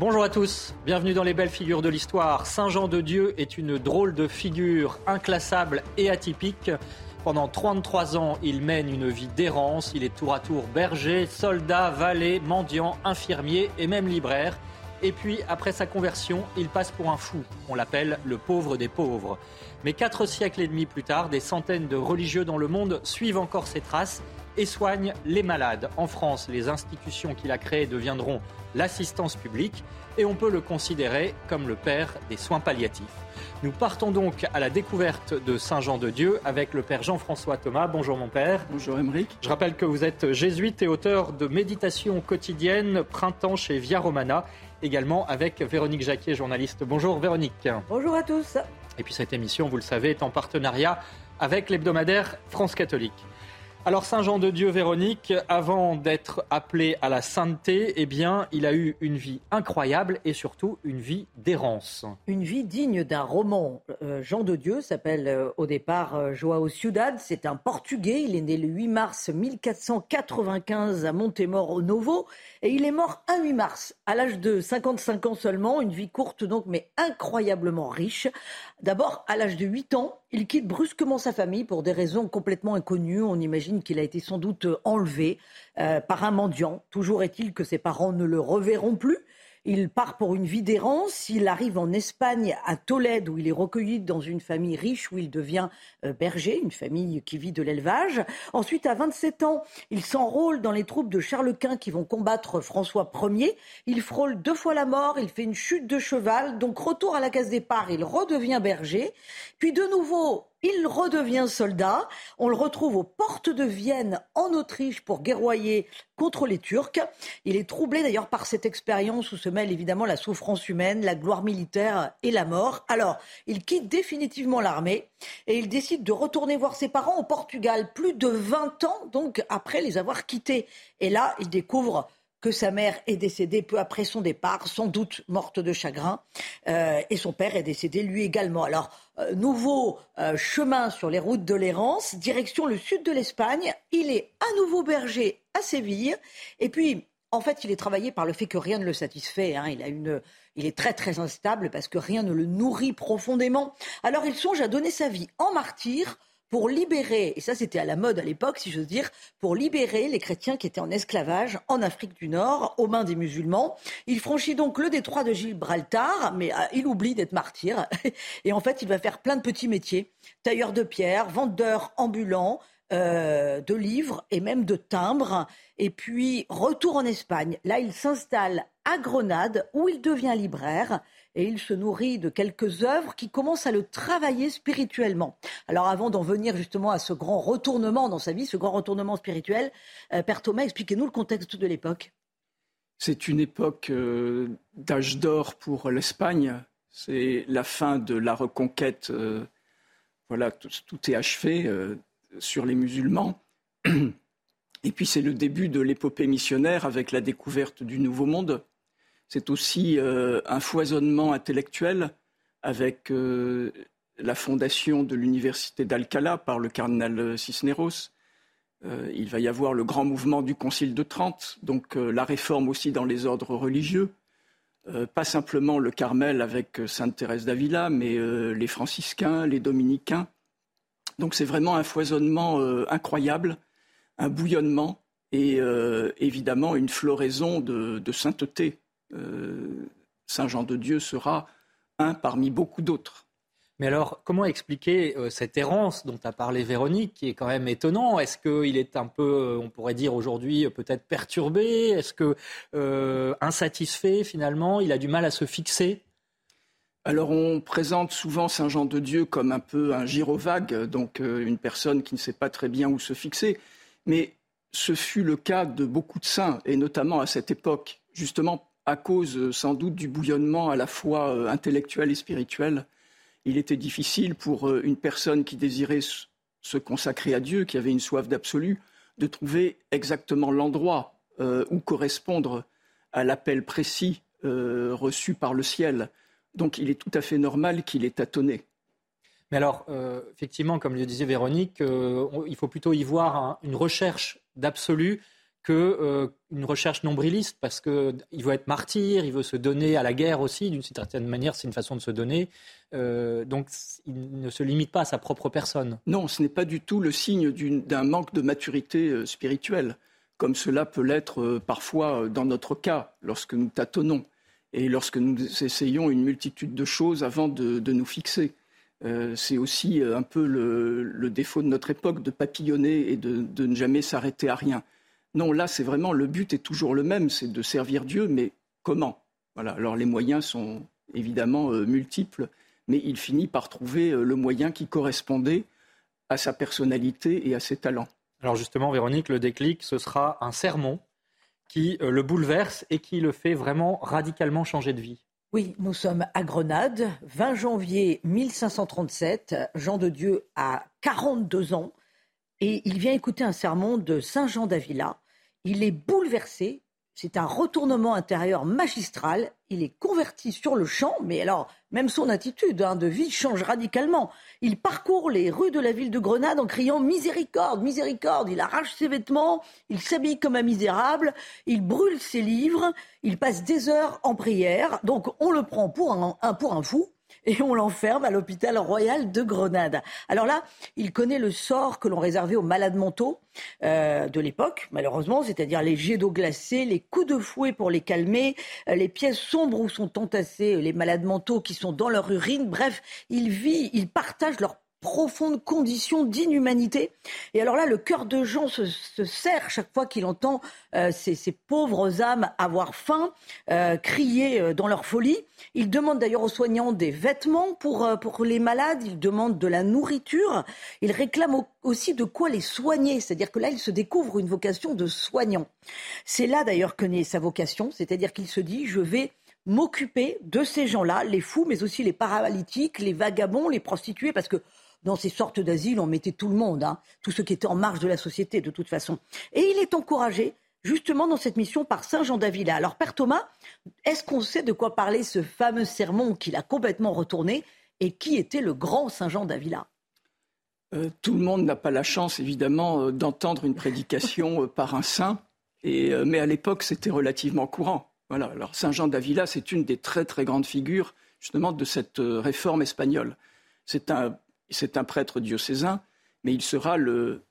Bonjour à tous, bienvenue dans les belles figures de l'histoire. Saint Jean de Dieu est une drôle de figure, inclassable et atypique. Pendant 33 ans, il mène une vie d'errance. Il est tour à tour berger, soldat, valet, mendiant, infirmier et même libraire. Et puis, après sa conversion, il passe pour un fou. On l'appelle le pauvre des pauvres. Mais quatre siècles et demi plus tard, des centaines de religieux dans le monde suivent encore ses traces et soignent les malades. En France, les institutions qu'il a créées deviendront l'assistance publique et on peut le considérer comme le père des soins palliatifs. Nous partons donc à la découverte de Saint Jean de Dieu avec le père Jean-François Thomas. Bonjour mon père. Bonjour Émeric. Je rappelle que vous êtes jésuite et auteur de Méditation quotidienne Printemps chez Via Romana, également avec Véronique Jacquier, journaliste. Bonjour Véronique. Bonjour à tous. Et puis cette émission, vous le savez, est en partenariat avec l'hebdomadaire France catholique. Alors Saint Jean de Dieu Véronique, avant d'être appelé à la sainteté, eh bien, il a eu une vie incroyable et surtout une vie d'errance. Une vie digne d'un roman. Euh, Jean de Dieu s'appelle euh, au départ euh, Joao Ciudad, c'est un Portugais, il est né le 8 mars 1495 à Montemor Novo et il est mort un 8 mars à l'âge de 55 ans seulement, une vie courte donc mais incroyablement riche. D'abord, à l'âge de 8 ans, il quitte brusquement sa famille pour des raisons complètement inconnues. On imagine qu'il a été sans doute enlevé euh, par un mendiant. Toujours est-il que ses parents ne le reverront plus. Il part pour une vie d'errance. Il arrive en Espagne, à Tolède, où il est recueilli dans une famille riche, où il devient euh, berger, une famille qui vit de l'élevage. Ensuite, à 27 ans, il s'enrôle dans les troupes de Charles Quint qui vont combattre François Ier. Il frôle deux fois la mort, il fait une chute de cheval. Donc, retour à la case départ, il redevient berger. Puis, de nouveau, il redevient soldat. On le retrouve aux portes de Vienne, en Autriche, pour guerroyer contre les Turcs. Il est troublé d'ailleurs par cette expérience où se mêlent évidemment la souffrance humaine, la gloire militaire et la mort. Alors, il quitte définitivement l'armée et il décide de retourner voir ses parents au Portugal, plus de 20 ans donc après les avoir quittés. Et là, il découvre que sa mère est décédée peu après son départ, sans doute morte de chagrin, euh, et son père est décédé lui également. Alors, euh, nouveau euh, chemin sur les routes de l'errance, direction le sud de l'Espagne. Il est à nouveau berger à Séville, et puis, en fait, il est travaillé par le fait que rien ne le satisfait. Hein. Il a une, il est très très instable parce que rien ne le nourrit profondément. Alors, il songe à donner sa vie en martyr pour libérer, et ça c'était à la mode à l'époque, si j'ose dire, pour libérer les chrétiens qui étaient en esclavage en Afrique du Nord aux mains des musulmans. Il franchit donc le détroit de Gibraltar, mais ah, il oublie d'être martyr. Et en fait, il va faire plein de petits métiers. Tailleur de pierre, vendeur ambulant, euh, de livres et même de timbres. Et puis, retour en Espagne. Là, il s'installe à Grenade, où il devient libraire et il se nourrit de quelques œuvres qui commencent à le travailler spirituellement. Alors avant d'en venir justement à ce grand retournement dans sa vie, ce grand retournement spirituel, euh, Père Thomas, expliquez-nous le contexte de l'époque. C'est une époque euh, d'âge d'or pour l'Espagne. C'est la fin de la reconquête. Euh, voilà, tout, est achevé sur les musulmans. Et puis c'est le début de l'épopée missionnaire avec la découverte du Nouveau Monde. C'est aussi euh, un foisonnement intellectuel avec euh, la fondation de l'université d'Alcala par le cardinal Cisneros. Euh, il va y avoir le grand mouvement du Concile de Trente, donc la réforme aussi dans les ordres religieux. pas simplement le Carmel avec Sainte Thérèse d'Avila, mais les franciscains, les dominicains. Donc c'est vraiment un foisonnement incroyable, un bouillonnement et évidemment une floraison de sainteté Saint Jean de Dieu sera un parmi beaucoup d'autres. Mais alors, comment expliquer euh, cette errance dont a parlé Véronique, qui est quand même étonnant? Est-ce qu'il est un peu, euh, on pourrait dire aujourd'hui, peut-être perturbé? Est-ce que insatisfait finalement? Il a du mal à se fixer? Alors on présente souvent Saint Jean de Dieu comme un peu un gyrovague, donc une personne qui ne sait pas très bien où se fixer. Mais ce fut le cas de beaucoup de saints, et notamment à cette époque, justement à cause euh, sans doute du bouillonnement à la fois euh, intellectuel et spirituel. Il était difficile pour euh, une personne qui désirait se consacrer à Dieu, qui avait une soif d'absolu, de trouver exactement l'endroit où correspondre à l'appel précis reçu par le ciel. Donc il est tout à fait normal qu'il ait tâtonné. Mais alors, effectivement, comme le disait Véronique, il faut plutôt y voir une recherche d'absolu qu'une euh, recherche nombriliste, parce qu'il veut être martyr, il veut se donner à la guerre aussi, d'une certaine manière, c'est une façon de se donner. Euh, donc il ne se limite pas à sa propre personne. Non, ce n'est pas du tout le signe d'un manque de maturité euh, spirituelle, comme cela peut l'être parfois dans notre cas, lorsque nous tâtonnons et lorsque nous essayons une multitude de choses avant de, nous fixer. c'est aussi un peu le, défaut de notre époque de papillonner et de ne jamais s'arrêter à rien. Non, là, c'est vraiment le but est toujours le même, c'est de servir Dieu, mais comment? Voilà. Alors les moyens sont évidemment euh, multiples, mais il finit par trouver euh, le moyen qui correspondait à sa personnalité et à ses talents. Alors justement, Véronique, le déclic, ce sera un sermon qui euh, le bouleverse et qui le fait vraiment radicalement changer de vie. Oui, nous sommes à Grenade, 20 janvier 1537. Jean de Dieu a 42 ans et il vient écouter un sermon de Saint Jean d'Avila. Il est bouleversé. C'est un retournement intérieur magistral. Il est converti sur le champ, mais alors même son attitude hein, de vie change radicalement. Il parcourt les rues de la ville de Grenade en criant miséricorde, miséricorde. Il arrache ses vêtements, il s'habille comme un misérable, il brûle ses livres, il passe des heures en prière. Donc on le prend pour un, pour un fou et on l'enferme à l'hôpital royal de Grenade. Alors là, il connaît le sort que l'on réservait aux malades mentaux euh, de l'époque, malheureusement, c'est-à-dire les jets d'eau glacée, les coups de fouet pour les calmer, euh, les pièces sombres où sont entassés les malades mentaux qui sont dans leur urine. Bref, il vit, il partage leur profonde condition d'inhumanité. Et alors là, le cœur de Jean se, serre chaque fois qu'il entend euh, ces, pauvres âmes avoir faim, euh, crier euh, dans leur folie. Il demande d'ailleurs aux soignants des vêtements pour, pour les malades, il demande de la nourriture, il réclame aussi de quoi les soigner, c'est-à-dire que là, il se découvre une vocation de soignant. C'est là d'ailleurs que naît sa vocation, c'est-à-dire qu'il se dit, je vais m'occuper de ces gens-là, les fous, mais aussi les paralytiques, les vagabonds, les prostituées, parce que dans ces sortes d'asiles, on mettait tout le monde, hein, tous ceux qui étaient en marge de la société de toute façon. Et il est encouragé justement dans cette mission par Saint Jean d'Avila. Alors Père Thomas, est-ce qu'on sait de quoi parler ce fameux sermon qu'il a complètement retourné et qui était le grand Saint Jean d'Avila? Euh, tout le monde n'a pas la chance, évidemment, euh, d'entendre une prédication euh, par un saint, mais à l'époque, c'était relativement courant. Voilà. Alors, Saint Jean d'Avila, c'est une des très très grandes figures, justement, de cette réforme espagnole. C'est un c'est un prêtre diocésain, mais il sera le,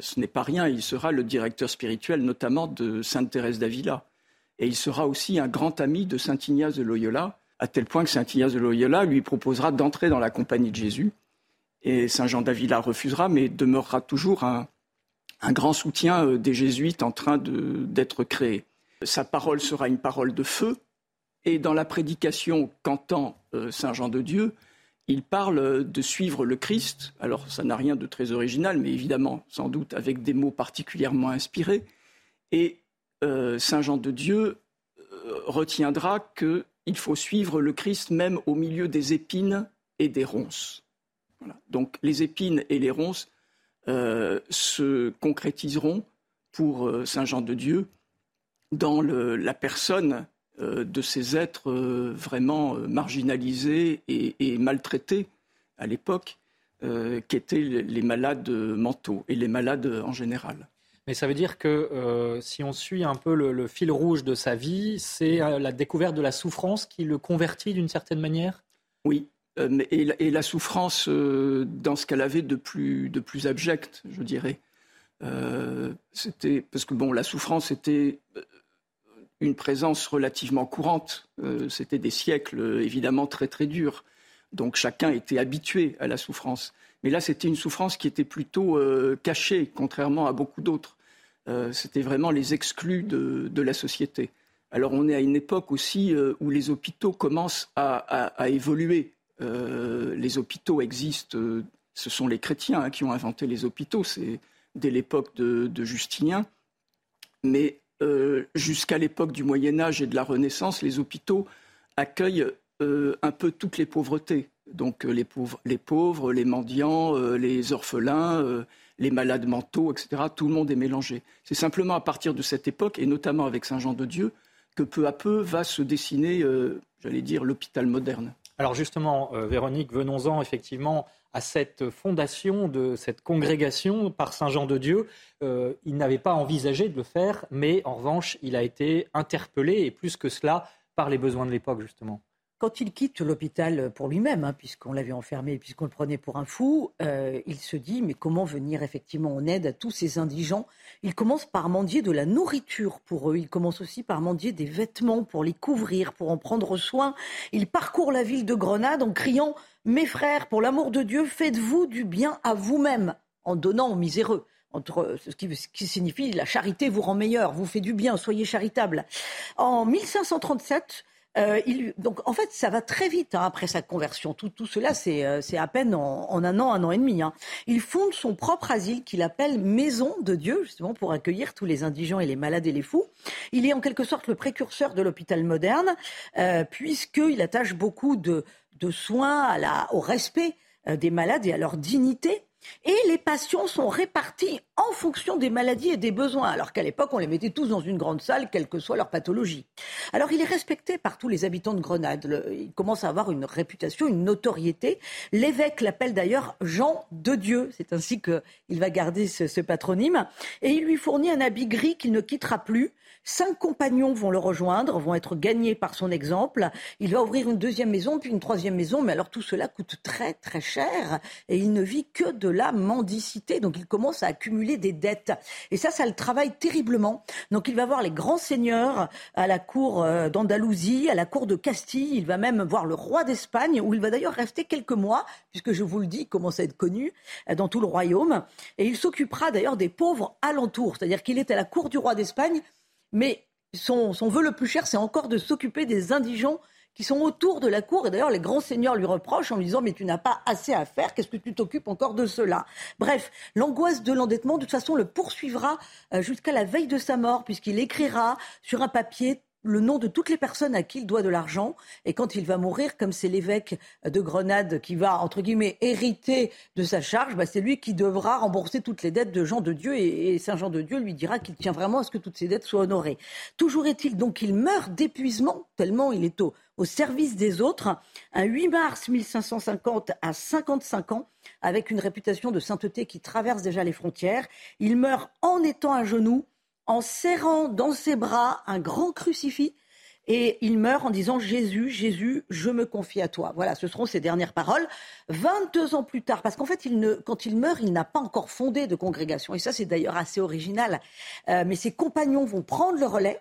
ce n'est pas rien, il sera le directeur spirituel notamment de Sainte Thérèse d'Avila. Et il sera aussi un grand ami de Saint Ignace de Loyola, à tel point que Saint Ignace de Loyola lui proposera d'entrer dans la compagnie de Jésus. Et Saint Jean d'Avila refusera, mais demeurera toujours un, grand soutien euh, des jésuites en train d'être créés. Sa parole sera une parole de feu, et dans la prédication qu'entend euh, Saint Jean de Dieu, il parle de suivre le Christ. Alors, ça n'a rien de très original, mais évidemment, sans doute avec des mots particulièrement inspirés. Et euh, Saint Jean de Dieu euh, retiendra qu'il faut suivre le Christ même au milieu des épines et des ronces. Donc, les épines et les ronces euh, se concrétiseront pour Saint Jean de Dieu dans la personne euh, de ces êtres euh, vraiment euh, marginalisés et, maltraités à l'époque, qu'étaient les malades mentaux et les malades en général. Mais ça veut dire que si on suit un peu le, fil rouge de sa vie, c'est la découverte de la souffrance qui le convertit d'une certaine manière? Oui, et, la, souffrance dans ce qu'elle avait de plus, de plus abject, je dirais. c'était parce que bon, la souffrance était une présence relativement courante. Euh, c'était des siècles euh, évidemment très très durs. Donc chacun était habitué à la souffrance. Mais là, c'était une souffrance qui était plutôt euh, cachée, contrairement à beaucoup d'autres. c'était vraiment les exclus de, la société. Alors on est à une époque aussi où les hôpitaux commencent à, évoluer. les hôpitaux existent, ce sont les chrétiens hein, qui ont inventé les hôpitaux, c'est dès l'époque de, de Justinien. Mais euh, jusqu'à l'époque du Moyen Âge et de la Renaissance, les hôpitaux accueillent euh, un peu toutes les pauvretés. Donc euh, les pauvres, les, pauvres, les mendiants, les orphelins, les malades mentaux, etc. Tout le monde est mélangé. C'est simplement à partir de cette époque, et notamment avec Saint Jean de Dieu, que peu à peu va se dessiner, j'allais dire, l'hôpital moderne. Alors justement, Véronique, venons-en effectivement à cette fondation de cette congrégation par Saint Jean de Dieu. il n'avait pas envisagé de le faire, mais en revanche, il a été interpellé, et plus que cela, par les besoins de l'époque, justement. Quand il quitte l'hôpital pour lui-même, hein, puisqu'on l'avait enfermé, puisqu'on le prenait pour un fou, euh, il se dit mais comment venir effectivement en aide à tous ces indigents? Il commence par mendier de la nourriture pour eux. Il commence aussi par mendier des vêtements pour les couvrir, pour en prendre soin. Il parcourt la ville de Grenade en criant Mes frères, pour l'amour de Dieu, faites-vous du bien à vous-même en donnant aux miséreux entre ce qui, ce qui, signifie la charité vous rend meilleur, vous fait du bien, soyez charitable. En 1537, euh, il, donc en fait, ça va très vite hein, après sa conversion. Tout, tout cela, c'est euh, à peine en, en, un an, un an et demi. Hein. Il fonde son propre asile qu'il appelle Maison de Dieu, justement pour accueillir tous les indigents et les malades et les fous. Il est en quelque sorte le précurseur de l'hôpital moderne, euh, puisqu'il attache beaucoup de, de soins à la, au respect euh, des malades et à leur dignité. Et les patients sont répartis en fonction des maladies et des besoins, alors qu'à l'époque, on les mettait tous dans une grande salle, quelle que soit leur pathologie. Alors, il est respecté par tous les habitants de Grenade. il commence à avoir une réputation, une notoriété. L'évêque l'appelle d'ailleurs Jean de Dieu. C'est ainsi qu'il va garder ce, ce patronyme. Et il lui fournit un habit gris qu'il ne quittera plus. Cinq compagnons vont le rejoindre, vont être gagnés par son exemple. Il va ouvrir une deuxième maison, puis une troisième maison, mais alors tout cela coûte très très cher et il ne vit que de la mendicité. Donc il commence à accumuler des dettes. Et ça, ça le travaille terriblement. Donc il va voir les grands seigneurs à la cour euh, d'Andalousie, à la cour de Castille. Il va même voir le roi d'Espagne, où il va d'ailleurs rester quelques mois, puisque je vous le dis, il commence à être connu euh, dans tout le royaume. Et il s'occupera d'ailleurs des pauvres alentours. C'est-à-dire qu'il est à la cour du roi d'Espagne mais son, son vœu le plus cher, c'est encore de s'occuper des indigents qui sont autour de la cour. Et d'ailleurs, les grands seigneurs lui reprochent en lui disant Mais tu n'as pas assez à faire, qu'est-ce que tu t'occupes encore de cela? Bref, l'angoisse de l'endettement, de toute façon, le poursuivra euh, jusqu'à la veille de sa mort, puisqu'il écrira sur un papier le nom de toutes les personnes à qui il doit de l'argent. Et quand il va mourir, comme c'est l'évêque de Grenade qui va, entre guillemets, hériter de sa charge, bah c'est lui qui devra rembourser toutes les dettes de Jean de Dieu. Et, Saint Jean de Dieu lui dira qu'il tient vraiment à ce que toutes ces dettes soient honorées. Toujours est-il donc qu'il meurt d'épuisement, tellement il est au, au service des autres. Un 8 mars 1550 à 55 ans, avec une réputation de sainteté qui traverse déjà les frontières. Il meurt en étant à genoux en serrant dans ses bras un grand crucifix et il meurt en disant Jésus, Jésus, je me confie à toi. Voilà, ce seront ses dernières paroles. 22 ans plus tard, parce qu'en fait, quand il meurt, il n'a pas encore fondé de congrégation. Et ça, c'est d'ailleurs assez original. Euh, mais ses compagnons vont prendre le relais.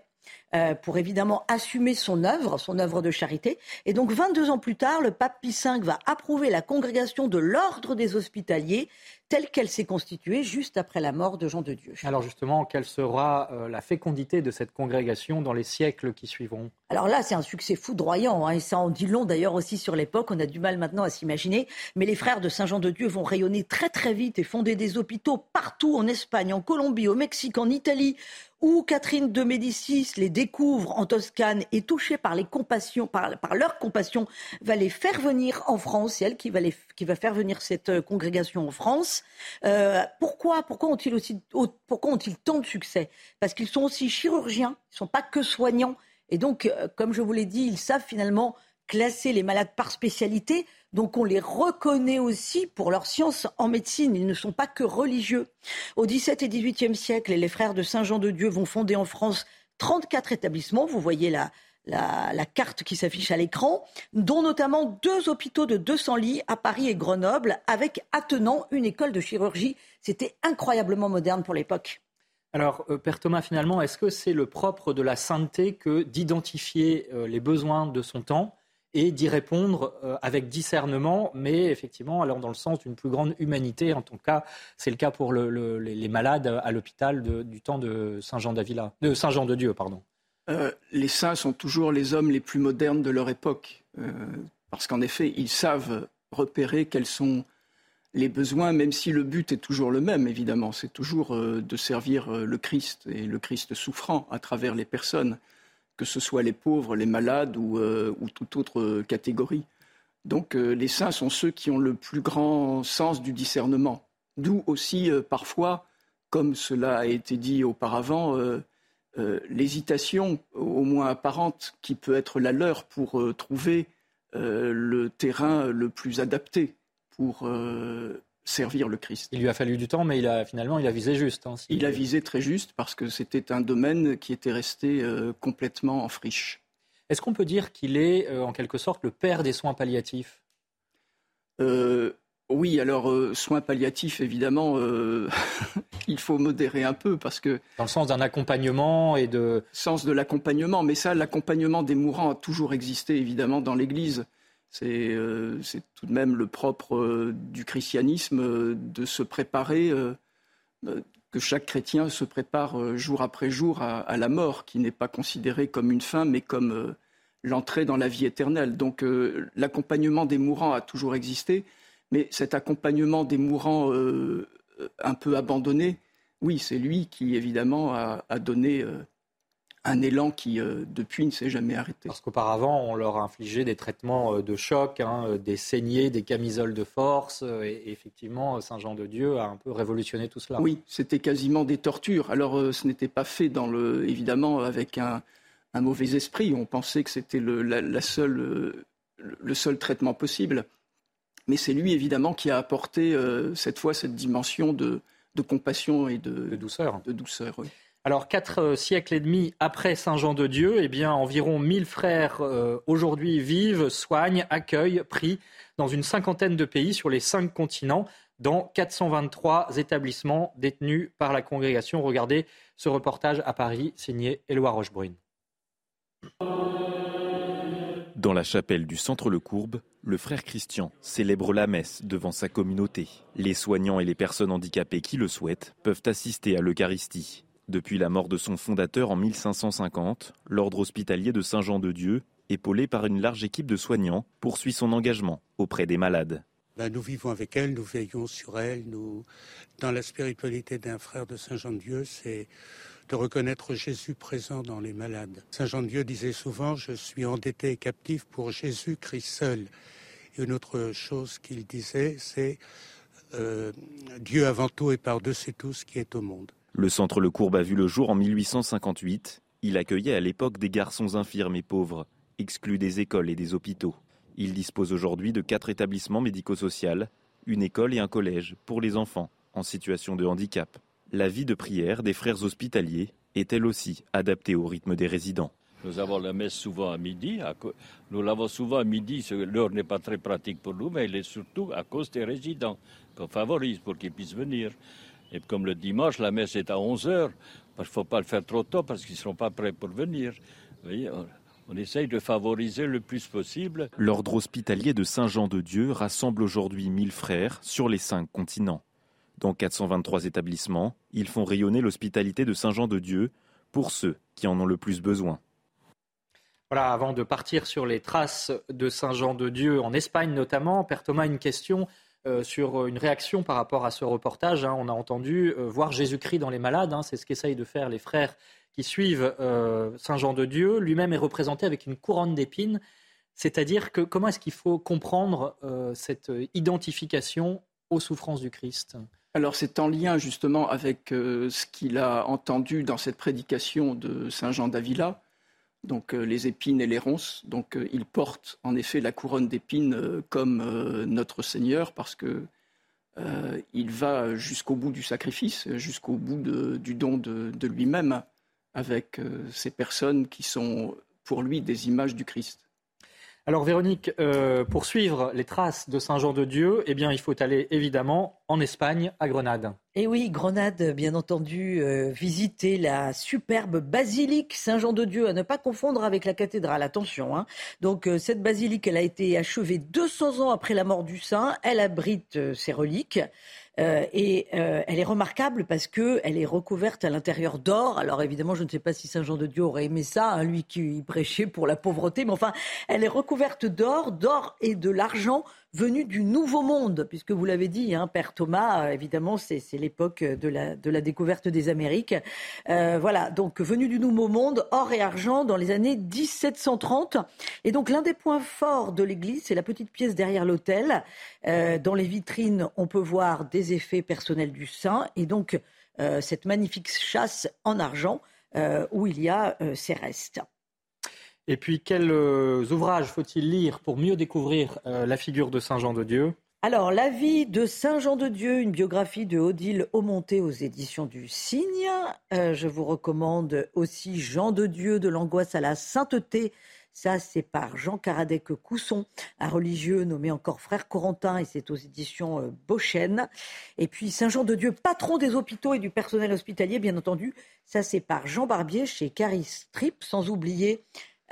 Euh, pour évidemment assumer son œuvre, son œuvre de charité. Et donc 22 ans plus tard, le pape Pie V va approuver la congrégation de l'ordre des hospitaliers telle qu'elle s'est constituée juste après la mort de Jean de Dieu. Alors justement, quelle sera euh, la fécondité de cette congrégation dans les siècles qui suivront? Alors là, c'est un succès foudroyant, hein, et ça en dit long d'ailleurs aussi sur l'époque, on a du mal maintenant à s'imaginer, mais les frères de Saint-Jean de Dieu vont rayonner très très vite et fonder des hôpitaux partout en Espagne, en Colombie, au Mexique, en Italie, où Catherine de Médicis les découvre en Toscane et touchée par, les compassions, par, par leur compassion, va les faire venir en France. C'est elle qui va, les, qui va faire venir cette euh, congrégation en France. Euh, pourquoi pourquoi ont-ils aussi pourquoi ont-ils tant de succès? Parce qu'ils sont aussi chirurgiens, ils ne sont pas que soignants. Et donc, euh, comme je vous l'ai dit, ils savent finalement classer les malades par spécialité. Donc on les reconnaît aussi pour leur science en médecine. Ils ne sont pas que religieux. Au XVIIe et XVIIIe siècle, les frères de Saint Jean de Dieu vont fonder en France 34 établissements. Vous voyez la, la, carte qui s'affiche à l'écran, dont notamment deux hôpitaux de 200 lits à Paris et Grenoble, avec attenant une école de chirurgie. C'était incroyablement moderne pour l'époque. Alors, euh, Père Thomas, finalement, est-ce que c'est le propre de la sainteté que d'identifier euh, les besoins de son temps et d'y répondre euh, avec discernement, mais effectivement allant dans le sens d'une plus grande humanité? En tout cas, c'est le cas pour les malades à l'hôpital du temps de Saint Jean de Saint Jean de Dieu, pardon. Euh, les saints sont toujours les hommes les plus modernes de leur époque, euh, parce qu'en effet, ils savent repérer quels sont les besoins, même si le but est toujours le même, évidemment. C'est toujours de servir le Christ et le Christ souffrant à travers les personnes que ce soit les pauvres, les malades ou, euh, toute autre catégorie. Donc euh, les saints sont ceux qui ont le plus grand sens du discernement. D'où aussi euh, parfois, comme cela a été dit auparavant, l'hésitation, au moins apparente, qui peut être la leur pour trouver le terrain le plus adapté pour servir le Christ. Il lui a fallu du temps, mais il a, finalement, il a visé juste. Hein, il a visé très juste parce que c'était un domaine qui était resté complètement en friche. Est-ce qu'on peut dire qu'il est, en quelque sorte, le père des soins palliatifs? Oui, alors euh, soins palliatifs, évidemment, euh, il faut modérer un peu parce que... Dans le sens d'un accompagnement et de... Sens de l'accompagnement, mais ça, l'accompagnement des mourants a toujours existé, évidemment, dans l'Église. C'est euh, tout de même le propre du christianisme de se préparer, que chaque chrétien se prépare jour après jour à, la mort, qui n'est pas considérée comme une fin, mais comme l'entrée dans la vie éternelle. Donc l'accompagnement des mourants a toujours existé. Mais cet accompagnement des mourants euh, un peu abandonnés, oui, c'est lui qui, évidemment, a, donné euh, un élan qui, euh, depuis, ne s'est jamais arrêté. Parce qu'auparavant, on leur a infligé des traitements de choc, hein, des saignées, des camisoles de force. Et, effectivement, Saint-Jean-de-Dieu a un peu révolutionné tout cela. Oui, c'était quasiment des tortures. Alors, ce n'était pas fait, dans le, évidemment, avec un, mauvais esprit. On pensait que c'était le, la, seule, le seul traitement possible. Mais c'est lui, évidemment, qui a apporté euh, cette fois cette dimension de, compassion et de, douceur. De douceur Alors, quatre euh, siècles et demi après Saint Jean de Dieu, eh bien, environ 1000 frères euh, aujourd'hui vivent, soignent, accueillent, prient dans une cinquantaine de pays sur les cinq continents, dans 423 établissements détenus par la congrégation. Regardez ce reportage à Paris, signé Éloi Rochebrune. Dans la chapelle du Centre Le Courbe, le frère Christian célèbre la messe devant sa communauté. Les soignants et les personnes handicapées qui le souhaitent peuvent assister à l'Eucharistie. Depuis la mort de son fondateur en 1550, l'ordre hospitalier de Saint-Jean-de-Dieu, épaulé par une large équipe de soignants, poursuit son engagement auprès des malades. Ben, nous vivons avec elle, nous veillons sur elle. Dans la spiritualité d'un frère de Saint-Jean-de-Dieu, c'est de reconnaître Jésus présent dans les malades. Saint Jean de Dieu disait souvent, je suis endetté et captif pour Jésus-Christ seul. Et une autre chose qu'il disait, c'est euh, Dieu avant tout et par-dessus tout ce qui est au monde. Le centre Le Courbe a vu le jour en 1858. Il accueillait à l'époque des garçons infirmes et pauvres, exclus des écoles et des hôpitaux. Il dispose aujourd'hui de quatre établissements médico-sociaux, une école et un collège pour les enfants en situation de handicap la vie de prière des frères hospitaliers est elle aussi adaptée au rythme des résidents. Nous avons la messe souvent à midi. Nous l'avons souvent à midi. L'heure n'est pas très pratique pour nous, mais elle est surtout à cause des résidents qu'on favorise pour qu'ils puissent venir. Et comme le dimanche, la messe est à 11 heures, il ne faut pas le faire trop tôt parce qu'ils ne seront pas prêts pour venir. on, on essaye de favoriser le plus possible. L'ordre hospitalier de Saint-Jean-de-Dieu rassemble aujourd'hui 1000 frères sur les cinq continents. Dans 423 établissements, ils font rayonner l'hospitalité de Saint-Jean-de-Dieu pour ceux qui en ont le plus besoin. Voilà, avant de partir sur les traces de Saint-Jean-de-Dieu en Espagne notamment, Père Thomas, une question euh, sur une réaction par rapport à ce reportage. Hein. On a entendu euh, voir Jésus-Christ dans les malades, hein. c'est ce qu'essayent de faire les frères qui suivent euh, Saint-Jean-de-Dieu. Lui-même est représenté avec une couronne d'épines. C'est-à-dire que comment est-ce qu'il faut comprendre cette identification aux souffrances du Christ? Alors c'est en lien justement avec euh, ce qu'il a entendu dans cette prédication de Saint Jean d'Avila, donc euh, les épines et les ronces. Donc euh, il porte en effet la couronne d'épines comme notre Seigneur parce que il va jusqu'au bout du sacrifice, jusqu'au bout du don de lui-même avec ces personnes qui sont pour lui des images du Christ. Alors Véronique, euh, pour suivre les traces de Saint Jean de Dieu, eh bien, il faut aller évidemment en Espagne, à Grenade. Et eh oui, Grenade, bien entendu, euh, visiter la superbe basilique Saint-Jean de Dieu, à ne pas confondre avec la cathédrale, attention. Hein. Donc euh, cette basilique, elle a été achevée 200 ans après la mort du saint, elle abrite ses reliques. Euh, et euh, elle est remarquable parce qu'elle est recouverte à l'intérieur d'or. Alors évidemment, je ne sais pas si Saint Jean de Dieu aurait aimé ça, hein, lui qui prêchait pour la pauvreté, mais enfin, elle est recouverte d'or, d'or et de l'argent venu du Nouveau Monde, puisque vous l'avez dit, hein, Père Thomas, euh, évidemment, c'est l'époque de la, de découverte des Amériques. Euh, voilà, donc venu du Nouveau Monde, or et argent dans les années 1730. Et donc l'un des points forts de l'église, c'est la petite pièce derrière l'autel. Euh, dans les vitrines, on peut voir des effets personnels du saint et donc cette magnifique chasse en argent où il y a ces restes. Et puis, quels ouvrages faut-il lire pour mieux découvrir la figure de Saint Jean de Dieu? Alors, La vie de Saint Jean de Dieu, une biographie de Odile Aumonté aux éditions du Cygne. Euh, je vous recommande aussi Jean de Dieu, de l'angoisse à la sainteté. Ça, c'est par Jean Caradec Cousson, un religieux nommé encore frère Corentin, et c'est aux éditions euh, Et puis Saint Jean de Dieu, patron des hôpitaux et du personnel hospitalier, bien entendu. Ça, c'est par Jean Barbier chez Caris Trip, sans oublier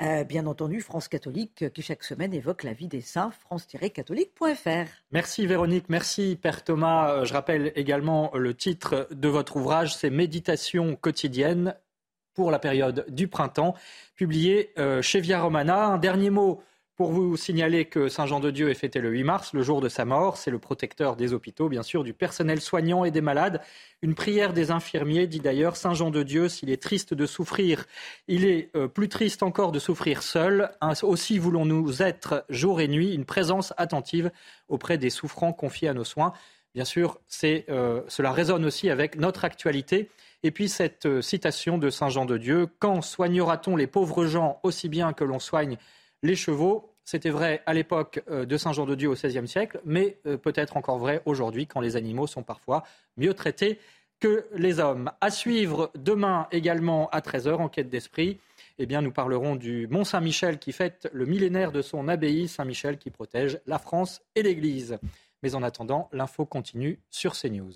euh, bien entendu, France catholique, euh, qui chaque semaine évoque la vie des saints, france-catholique.fr. Merci Véronique, merci Père Thomas. Euh, je rappelle également le titre de votre ouvrage, c'est Méditation quotidienne pour la période du printemps, publié chez Via Romana. Un dernier mot pour vous signaler que Saint Jean de Dieu est fêté le 8 mars, le jour de sa mort. C'est le protecteur des hôpitaux, bien sûr, du personnel soignant et des malades. Une prière des infirmiers dit d'ailleurs Saint Jean de Dieu, s'il est triste de souffrir, il est euh, plus triste encore de souffrir seul. Aussi voulons-nous être jour et nuit une présence attentive auprès des souffrants confiés à nos soins. Bien sûr, euh, cela résonne aussi avec notre actualité. Et puis cette euh, citation de Saint Jean de Dieu Quand soignera-t-on les pauvres gens aussi bien que l'on soigne les chevaux? C'était vrai à l'époque euh, de Saint Jean de Dieu au XVIe siècle, mais euh, peut-être encore vrai aujourd'hui quand les animaux sont parfois mieux traités que les hommes. À suivre demain également à 13h, Enquête d'esprit. Eh bien, nous parlerons du Mont Saint-Michel qui fête le millénaire de son abbaye, Saint-Michel qui protège la France et l'Église. Mais en attendant, l'info continue sur CNews.